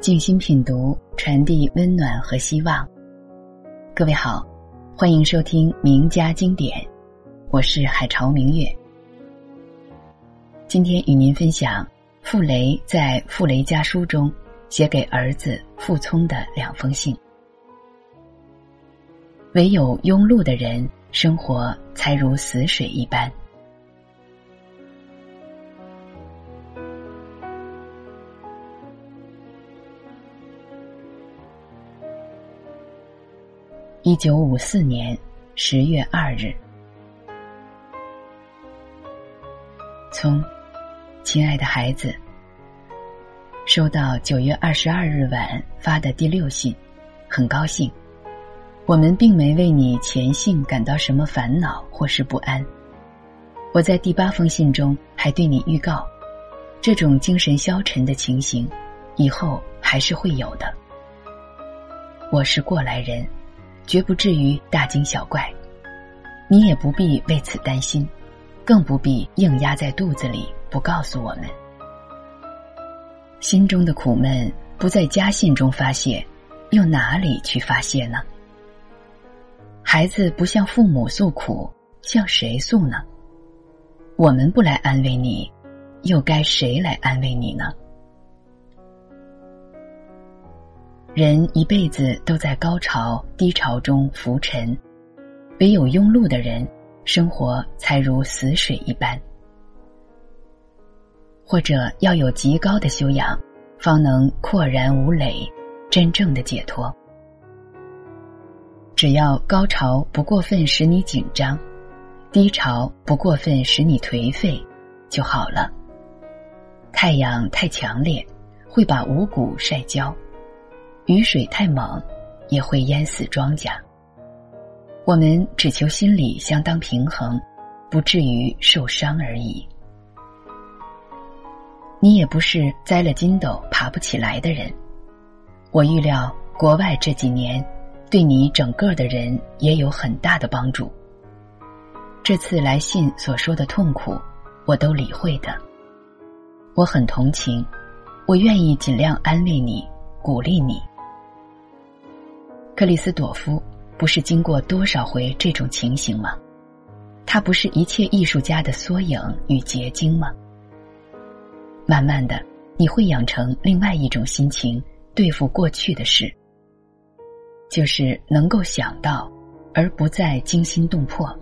静心品读，传递温暖和希望。各位好，欢迎收听名家经典，我是海潮明月。今天与您分享傅雷在《傅雷家书》中写给儿子傅聪的两封信。唯有庸碌的人，生活才如死水一般。一九五四年十月二日，从亲爱的孩子，收到九月二十二日晚发的第六信，很高兴。我们并没为你前信感到什么烦恼或是不安。我在第八封信中还对你预告，这种精神消沉的情形，以后还是会有的。我是过来人。绝不至于大惊小怪，你也不必为此担心，更不必硬压在肚子里不告诉我们。心中的苦闷不在家信中发泄，又哪里去发泄呢？孩子不向父母诉苦，向谁诉呢？我们不来安慰你，又该谁来安慰你呢？人一辈子都在高潮低潮中浮沉，唯有庸碌的人，生活才如死水一般。或者要有极高的修养，方能阔然无累，真正的解脱。只要高潮不过分使你紧张，低潮不过分使你颓废，就好了。太阳太强烈，会把五谷晒焦。雨水太猛，也会淹死庄稼。我们只求心理相当平衡，不至于受伤而已。你也不是栽了筋斗爬不起来的人。我预料国外这几年对你整个的人也有很大的帮助。这次来信所说的痛苦，我都理会的。我很同情，我愿意尽量安慰你，鼓励你。克里斯朵夫不是经过多少回这种情形吗？他不是一切艺术家的缩影与结晶吗？慢慢的，你会养成另外一种心情对付过去的事，就是能够想到，而不再惊心动魄，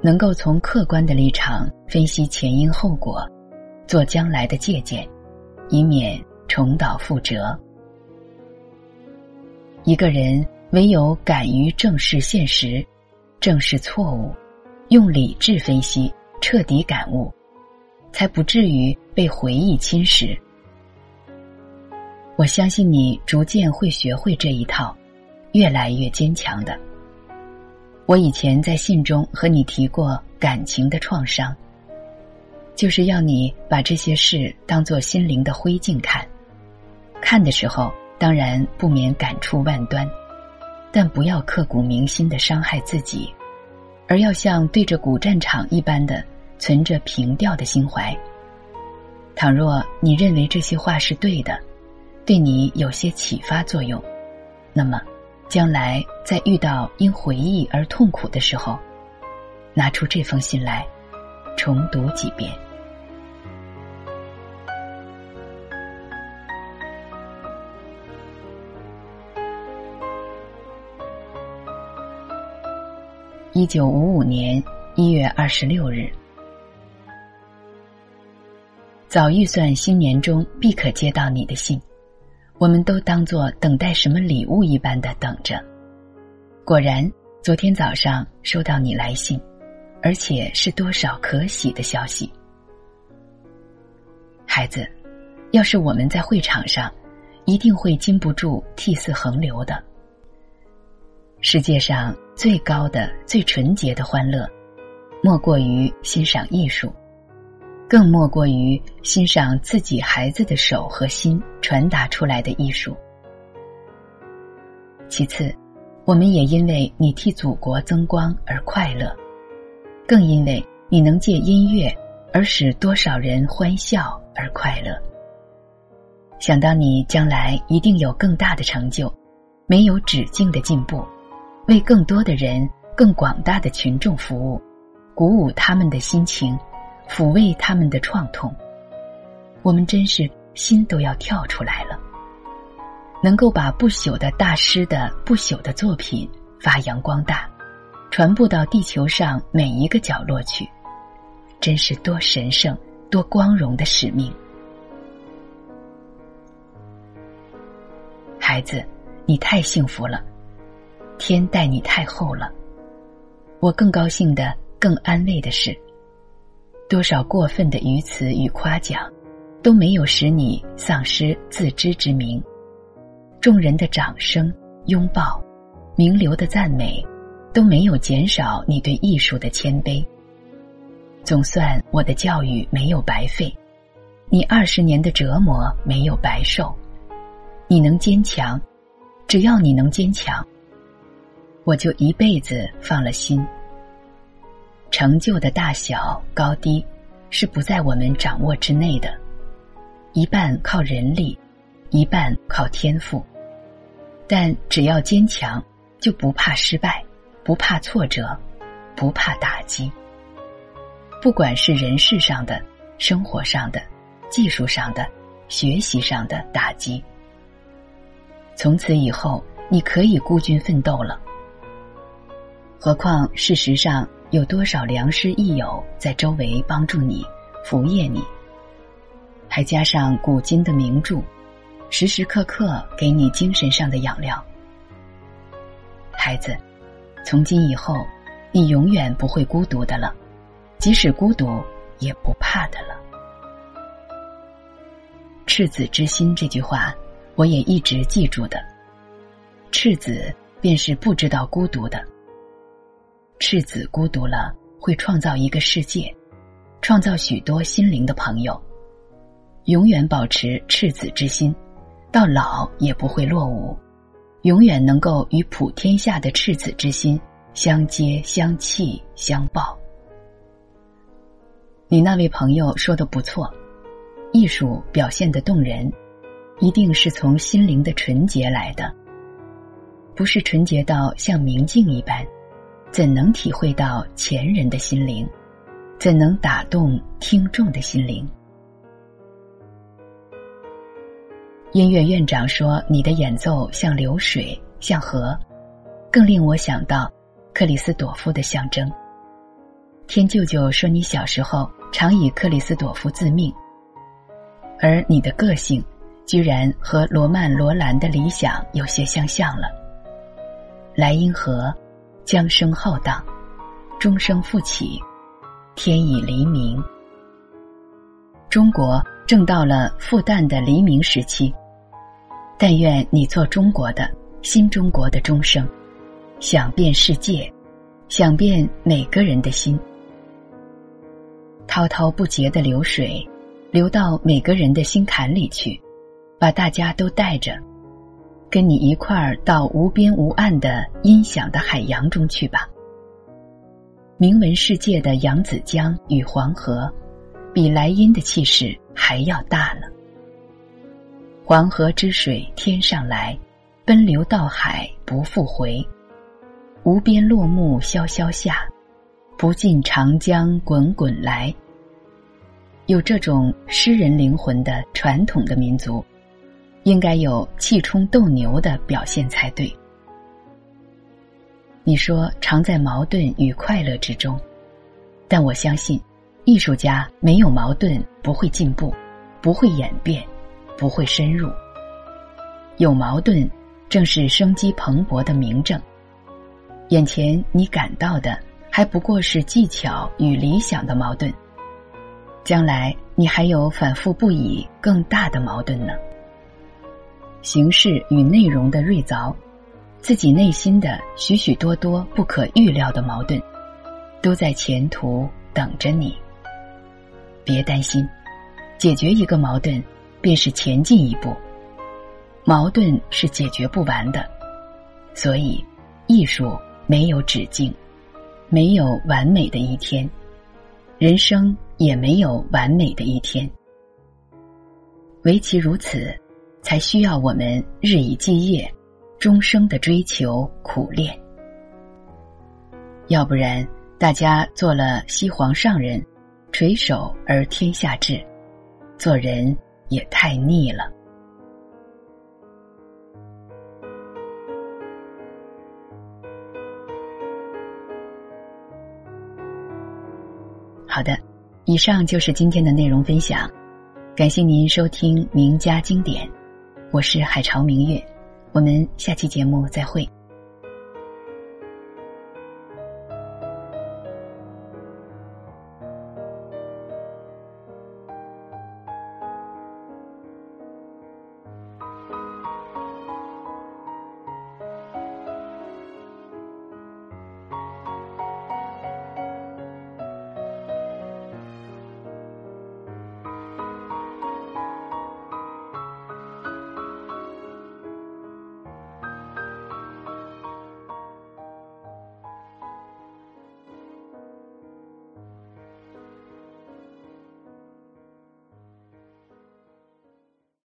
能够从客观的立场分析前因后果，做将来的借鉴，以免重蹈覆辙。一个人唯有敢于正视现实，正视错误，用理智分析，彻底感悟，才不至于被回忆侵蚀。我相信你逐渐会学会这一套，越来越坚强的。我以前在信中和你提过感情的创伤，就是要你把这些事当做心灵的灰烬看，看的时候。当然不免感触万端，但不要刻骨铭心的伤害自己，而要像对着古战场一般的存着平调的心怀。倘若你认为这些话是对的，对你有些启发作用，那么将来在遇到因回忆而痛苦的时候，拿出这封信来，重读几遍。一九五五年一月二十六日，早预算新年中必可接到你的信，我们都当作等待什么礼物一般的等着。果然，昨天早上收到你来信，而且是多少可喜的消息。孩子，要是我们在会场上，一定会禁不住涕泗横流的。世界上。最高的、最纯洁的欢乐，莫过于欣赏艺术，更莫过于欣赏自己孩子的手和心传达出来的艺术。其次，我们也因为你替祖国增光而快乐，更因为你能借音乐而使多少人欢笑而快乐。想到你将来一定有更大的成就，没有止境的进步，为更多的人、更广大的群众服务，鼓舞他们的心情，抚慰他们的创痛，我们真是心都要跳出来了。能够把不朽的大师的不朽的作品发扬光大，传播到地球上每一个角落去，真是多神圣、多光荣的使命。孩子，你太幸福了，天待你太厚了。我更高兴的、更安慰的是，多少过分的语词与夸奖，都没有使你丧失自知之明。众人的掌声、拥抱、名流的赞美，都没有减少你对艺术的谦卑。总算我的教育没有白费，你二十年的折磨没有白受。你能坚强，只要你能坚强，我就一辈子放了心。成就的大小高低，是不在我们掌握之内的，一半靠人力，一半靠天赋。但只要坚强，就不怕失败，不怕挫折，不怕打击。不管是人事上的、生活上的、技术上的、学习上的打击，从此以后你可以孤军奋斗了。何况事实上有多少良师益友在周围帮助你、扶掖你，还加上古今的名著。时时刻刻给你精神上的养料，孩子，从今以后，你永远不会孤独的了，即使孤独也不怕的了。赤子之心这句话，我也一直记住的。赤子便是不知道孤独的，赤子孤独了，会创造一个世界，创造许多心灵的朋友，永远保持赤子之心。到老也不会落伍，永远能够与普天下的赤子之心相接、相契、相报。你那位朋友说的不错，艺术表现的动人，一定是从心灵的纯洁来的。不是纯洁到像明镜一般，怎能体会到前人的心灵？怎能打动听众的心灵？音乐院长说：“你的演奏像流水，像河，更令我想到克里斯朵夫的象征。”天舅舅说：“你小时候常以克里斯朵夫自命，而你的个性居然和罗曼·罗兰的理想有些相像了。”莱茵河，江声浩荡，钟声复起，天已黎明。中国正到了复旦的黎明时期。但愿你做中国的新中国的钟声，响遍世界，响遍每个人的心。滔滔不竭的流水，流到每个人的心坎里去，把大家都带着，跟你一块儿到无边无岸的音响的海洋中去吧。名闻世界的扬子江与黄河，比莱茵的气势还要大了。黄河之水天上来，奔流到海不复回。无边落木萧萧下，不尽长江滚滚来。有这种诗人灵魂的传统的民族，应该有气冲斗牛的表现才对。你说常在矛盾与快乐之中，但我相信，艺术家没有矛盾不会进步，不会演变。不会深入，有矛盾，正是生机蓬勃的明证。眼前你感到的，还不过是技巧与理想的矛盾，将来你还有反复不已更大的矛盾呢。形式与内容的锐凿，自己内心的许许多多不可预料的矛盾，都在前途等着你。别担心，解决一个矛盾。便是前进一步，矛盾是解决不完的，所以艺术没有止境，没有完美的一天，人生也没有完美的一天。唯其如此，才需要我们日以继夜、终生的追求苦练。要不然，大家做了西皇上人，垂首而天下治，做人也太腻了。好的，以上就是今天的内容分享，感谢您收听名家经典，我是海潮明月，我们下期节目再会。